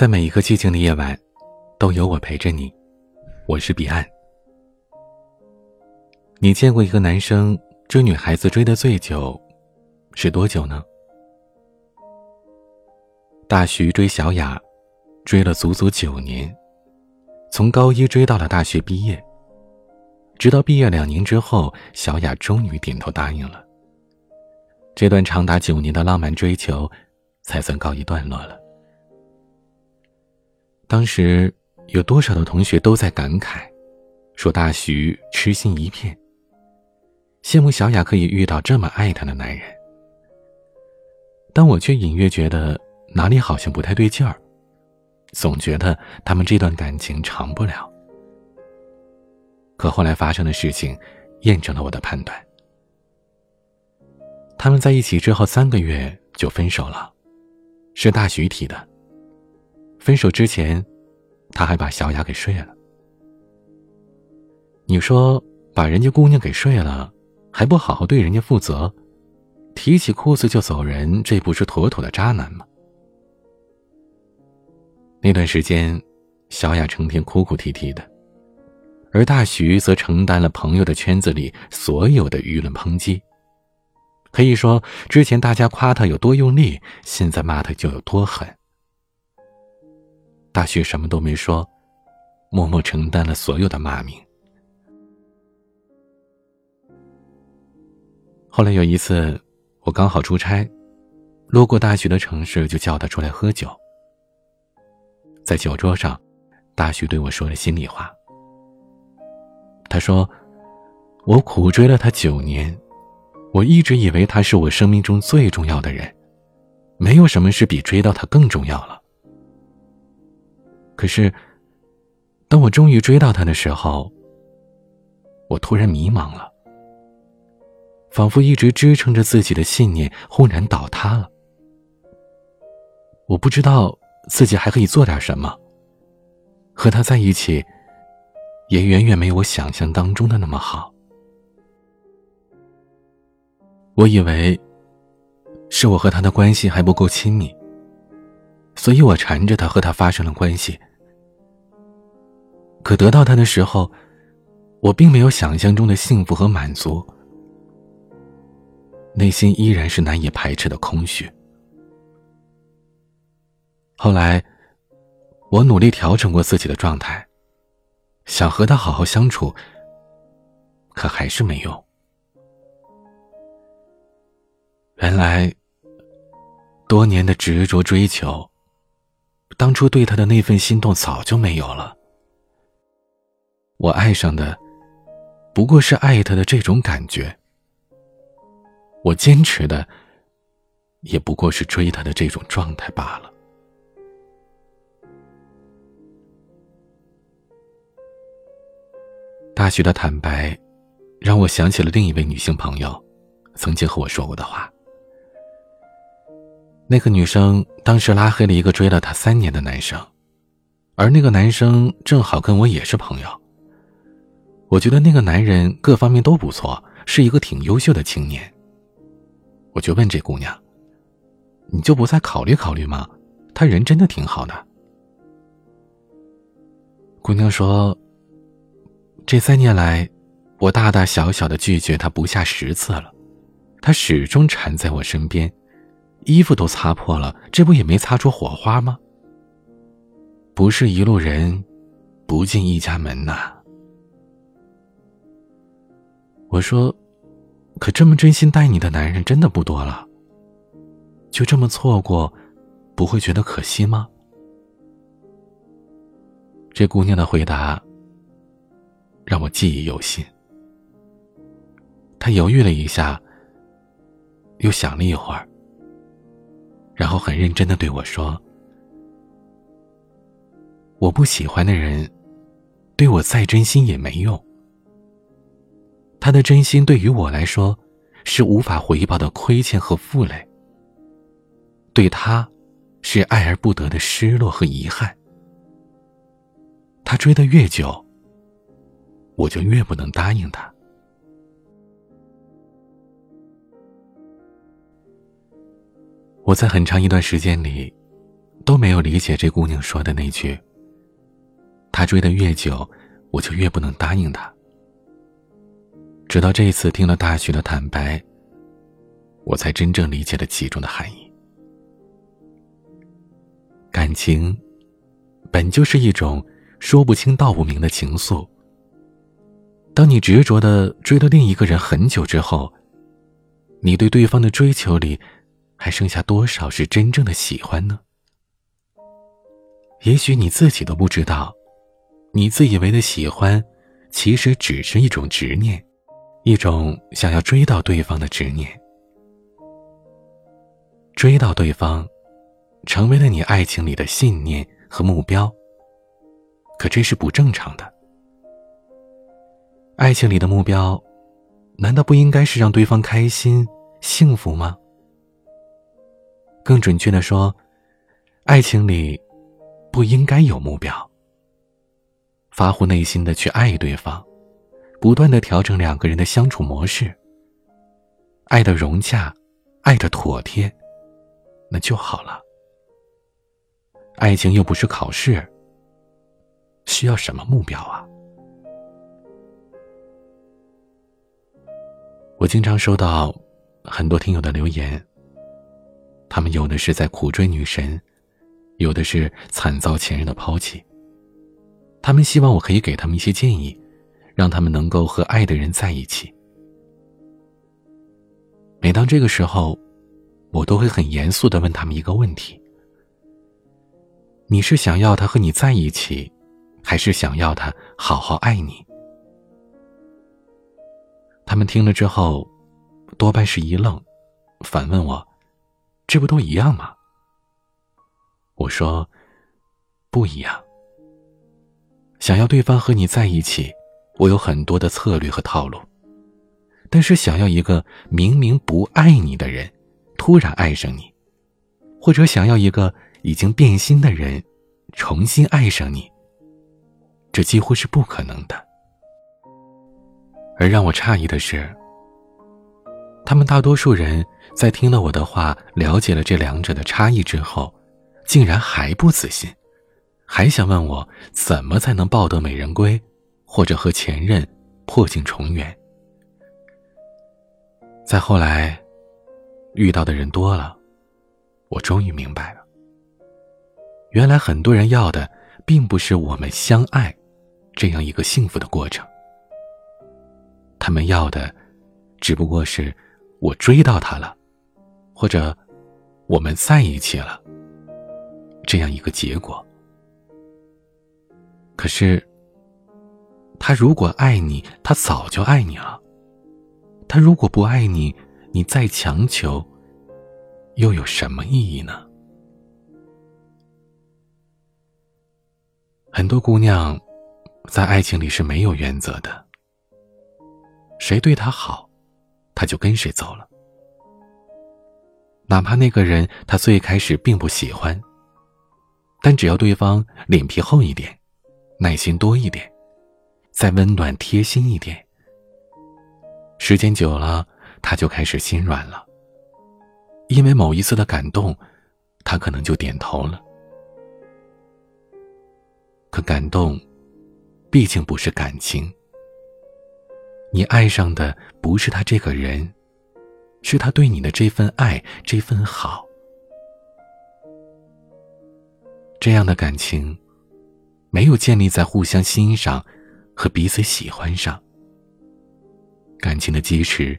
在每一个寂静的夜晚，都有我陪着你。我是彼岸。你见过一个男生追女孩子追的最久，是多久呢？大徐追小雅，追了足足九年，从高一追到了大学毕业。直到毕业两年之后，小雅终于点头答应了。这段长达九年的浪漫追求，才算告一段落了。当时有多少的同学都在感慨，说大徐痴心一片，羡慕小雅可以遇到这么爱她的男人。但我却隐约觉得哪里好像不太对劲儿，总觉得他们这段感情长不了。可后来发生的事情，验证了我的判断。他们在一起之后三个月就分手了，是大徐提的。分手之前，他还把小雅给睡了。你说把人家姑娘给睡了，还不好好对人家负责，提起裤子就走人，这不是妥妥的渣男吗？那段时间，小雅成天哭哭啼啼的，而大徐则承担了朋友的圈子里所有的舆论抨击。可以说，之前大家夸他有多用力，现在骂他就有多狠。大徐什么都没说，默默承担了所有的骂名。后来有一次，我刚好出差，路过大徐的城市，就叫他出来喝酒。在酒桌上，大徐对我说了心里话。他说：“我苦追了他九年，我一直以为他是我生命中最重要的人，没有什么事比追到他更重要了。”可是，当我终于追到他的时候，我突然迷茫了，仿佛一直支撑着自己的信念轰然倒塌了。我不知道自己还可以做点什么。和他在一起，也远远没有我想象当中的那么好。我以为是我和他的关系还不够亲密，所以我缠着他和他发生了关系。可得到他的时候，我并没有想象中的幸福和满足，内心依然是难以排斥的空虚。后来，我努力调整过自己的状态，想和他好好相处，可还是没用。原来，多年的执着追求，当初对他的那份心动早就没有了。我爱上的，不过是爱他的这种感觉；我坚持的，也不过是追他的这种状态罢了。大学的坦白，让我想起了另一位女性朋友，曾经和我说过的话。那个女生当时拉黑了一个追了她三年的男生，而那个男生正好跟我也是朋友。我觉得那个男人各方面都不错，是一个挺优秀的青年。我就问这姑娘：“你就不再考虑考虑吗？他人真的挺好的。”姑娘说：“这三年来，我大大小小的拒绝他不下十次了，他始终缠在我身边，衣服都擦破了，这不也没擦出火花吗？不是一路人，不进一家门呐。”我说：“可这么真心待你的男人真的不多了。就这么错过，不会觉得可惜吗？”这姑娘的回答让我记忆犹新。她犹豫了一下，又想了一会儿，然后很认真的对我说：“我不喜欢的人，对我再真心也没用。”他的真心对于我来说，是无法回报的亏欠和负累。对他，是爱而不得的失落和遗憾。他追的越久，我就越不能答应他。我在很长一段时间里，都没有理解这姑娘说的那句：“他追得越久，我就越不能答应他。”直到这一次听了大徐的坦白，我才真正理解了其中的含义。感情，本就是一种说不清道不明的情愫。当你执着的追了另一个人很久之后，你对对方的追求里，还剩下多少是真正的喜欢呢？也许你自己都不知道，你自以为的喜欢，其实只是一种执念，一种想要追到对方的执念。追到对方，成为了你爱情里的信念和目标。可这是不正常的。爱情里的目标，难道不应该是让对方开心、幸福吗？更准确的说，爱情里不应该有目标。发乎内心的去爱对方，不断的调整两个人的相处模式，爱的融洽，爱的妥帖，那就好了。爱情又不是考试，需要什么目标啊？我经常收到很多听友的留言，他们有的是在苦追女神，有的是惨遭前任的抛弃。他们希望我可以给他们一些建议，让他们能够和爱的人在一起。每当这个时候，我都会很严肃的问他们一个问题：你是想要他和你在一起，还是想要他好好爱你？他们听了之后，多半是一愣，反问我：“这不都一样吗？”我说：“不一样。想要对方和你在一起，我有很多的策略和套路；但是想要一个明明不爱你的人，突然爱上你，或者想要一个已经变心的人，重新爱上你，这几乎是不可能的。”而让我诧异的是，他们大多数人在听了我的话，了解了这两者的差异之后，竟然还不死心，还想问我怎么才能抱得美人归，或者和前任破镜重圆。再后来，遇到的人多了，我终于明白了，原来很多人要的，并不是我们相爱这样一个幸福的过程。他们要的，只不过是我追到他了，或者我们在一起了，这样一个结果。可是，他如果爱你，他早就爱你了；他如果不爱你，你再强求，又有什么意义呢？很多姑娘在爱情里是没有原则的。谁对她好，他就跟谁走了。哪怕那个人他最开始并不喜欢，但只要对方脸皮厚一点，耐心多一点，再温暖贴心一点，时间久了，他就开始心软了。因为某一次的感动，他可能就点头了。可感动，毕竟不是感情。你爱上的不是他这个人，是他对你的这份爱，这份好。这样的感情，没有建立在互相欣赏和彼此喜欢上。感情的基石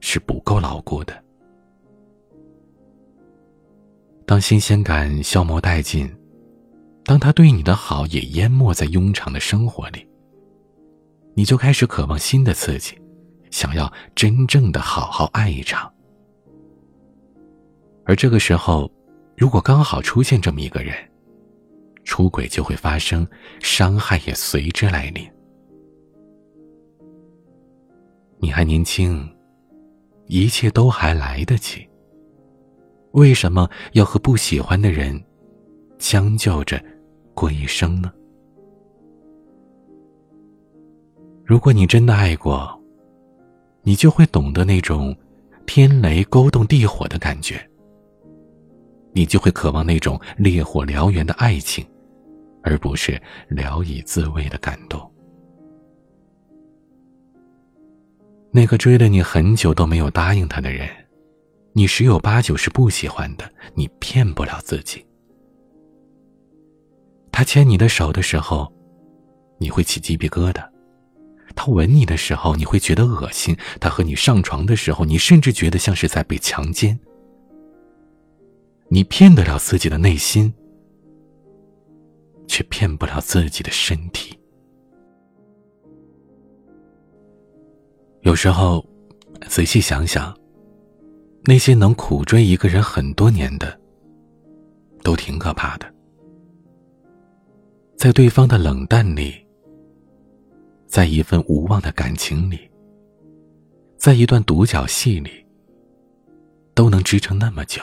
是不够牢固的。当新鲜感消磨殆尽，当他对你的好也淹没在庸常的生活里。你就开始渴望新的刺激，想要真正的好好爱一场。而这个时候，如果刚好出现这么一个人，出轨就会发生，伤害也随之来临。你还年轻，一切都还来得及。为什么要和不喜欢的人将就着过一生呢？如果你真的爱过，你就会懂得那种天雷勾动地火的感觉。你就会渴望那种烈火燎原的爱情，而不是聊以自慰的感动。那个追了你很久都没有答应他的人，你十有八九是不喜欢的，你骗不了自己。他牵你的手的时候，你会起鸡皮疙瘩；他吻你的时候，你会觉得恶心；他和你上床的时候，你甚至觉得像是在被强奸。你骗得了自己的内心，却骗不了自己的身体。有时候，仔细想想，那些能苦追一个人很多年的，都挺可怕的。在对方的冷淡里，在一份无望的感情里，在一段独角戏里，都能支撑那么久。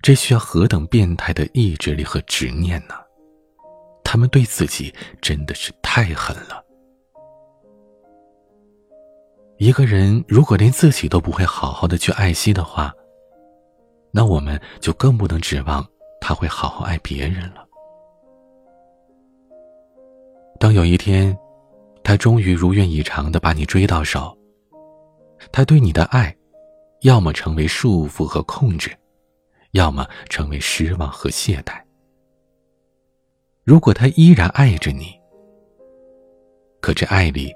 这需要何等变态的意志力和执念呢？他们对自己真的是太狠了。一个人如果连自己都不会好好的去爱惜的话，那我们就更不能指望他会好好爱别人了。当有一天，他终于如愿以偿的把你追到手，他对你的爱，要么成为束缚和控制。要么成为失望和懈怠。如果他依然爱着你，可这爱里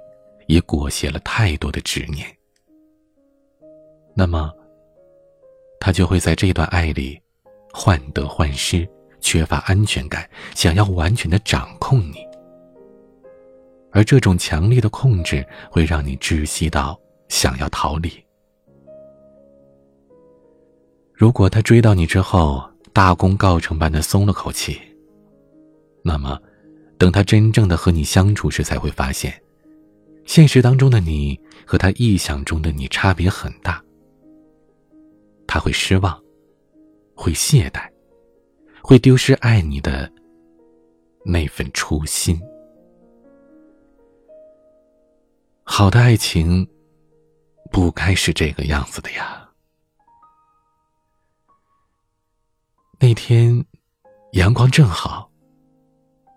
也裹挟了太多的执念，那么他就会在这段爱里患得患失，缺乏安全感，想要完全的掌控你。而这种强烈的控制会让你窒息到想要逃离。如果他追到你之后，大功告成般的松了口气，那么，等他真正的和你相处时，才会发现，现实当中的你和他臆想中的你差别很大。他会失望，会懈怠，会丢失爱你的那份初心。好的爱情，不该是这个样子的呀。那天，阳光正好。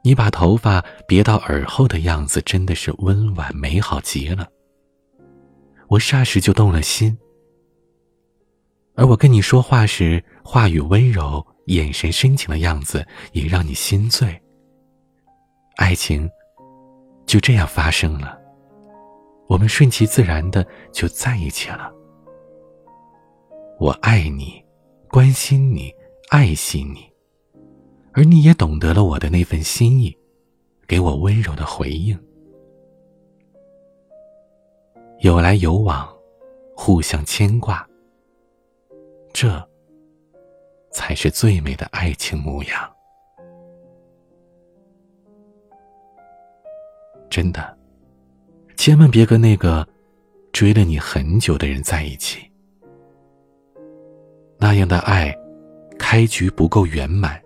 你把头发别到耳后的样子，真的是温婉美好极了。我霎时就动了心。而我跟你说话时，话语温柔，眼神深情的样子，也让你心醉。爱情就这样发生了，我们顺其自然的就在一起了。我爱你，关心你。爱惜你，而你也懂得了我的那份心意，给我温柔的回应。有来有往，互相牵挂，这才是最美的爱情模样。真的，千万别跟那个追了你很久的人在一起，那样的爱。开局不够圆满，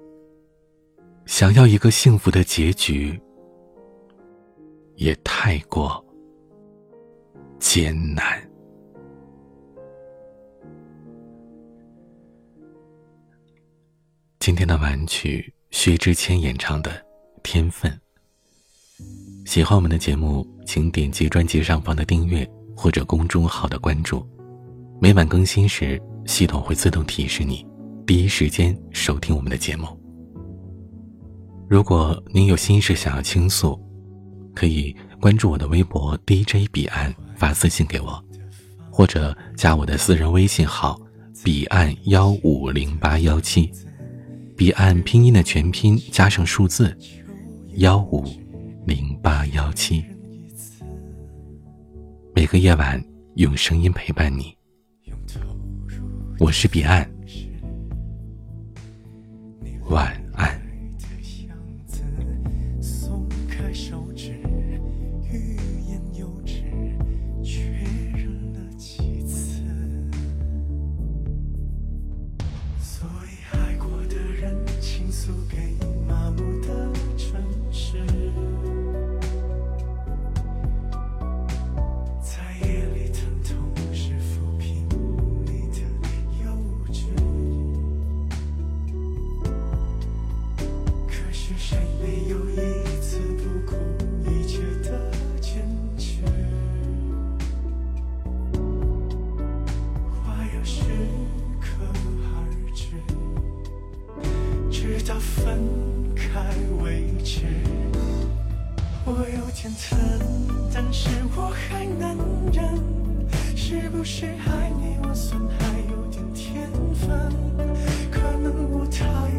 想要一个幸福的结局，也太过艰难。今天的晚曲，薛之谦演唱的《天分》。喜欢我们的节目，请点击专辑上方的订阅或者公众号的关注，每晚更新时，系统会自动提示你。第一时间收听我们的节目。如果您有心事想要倾诉，可以关注我的微博 DJ 彼岸发私信给我，或者加我的私人微信号彼岸幺五零八幺七，彼岸拼音的全拼加上数字幺五零八幺七。每个夜晚用声音陪伴你，我是彼岸。晚是我还能忍，是不是爱你我算还有点天分？可能我太。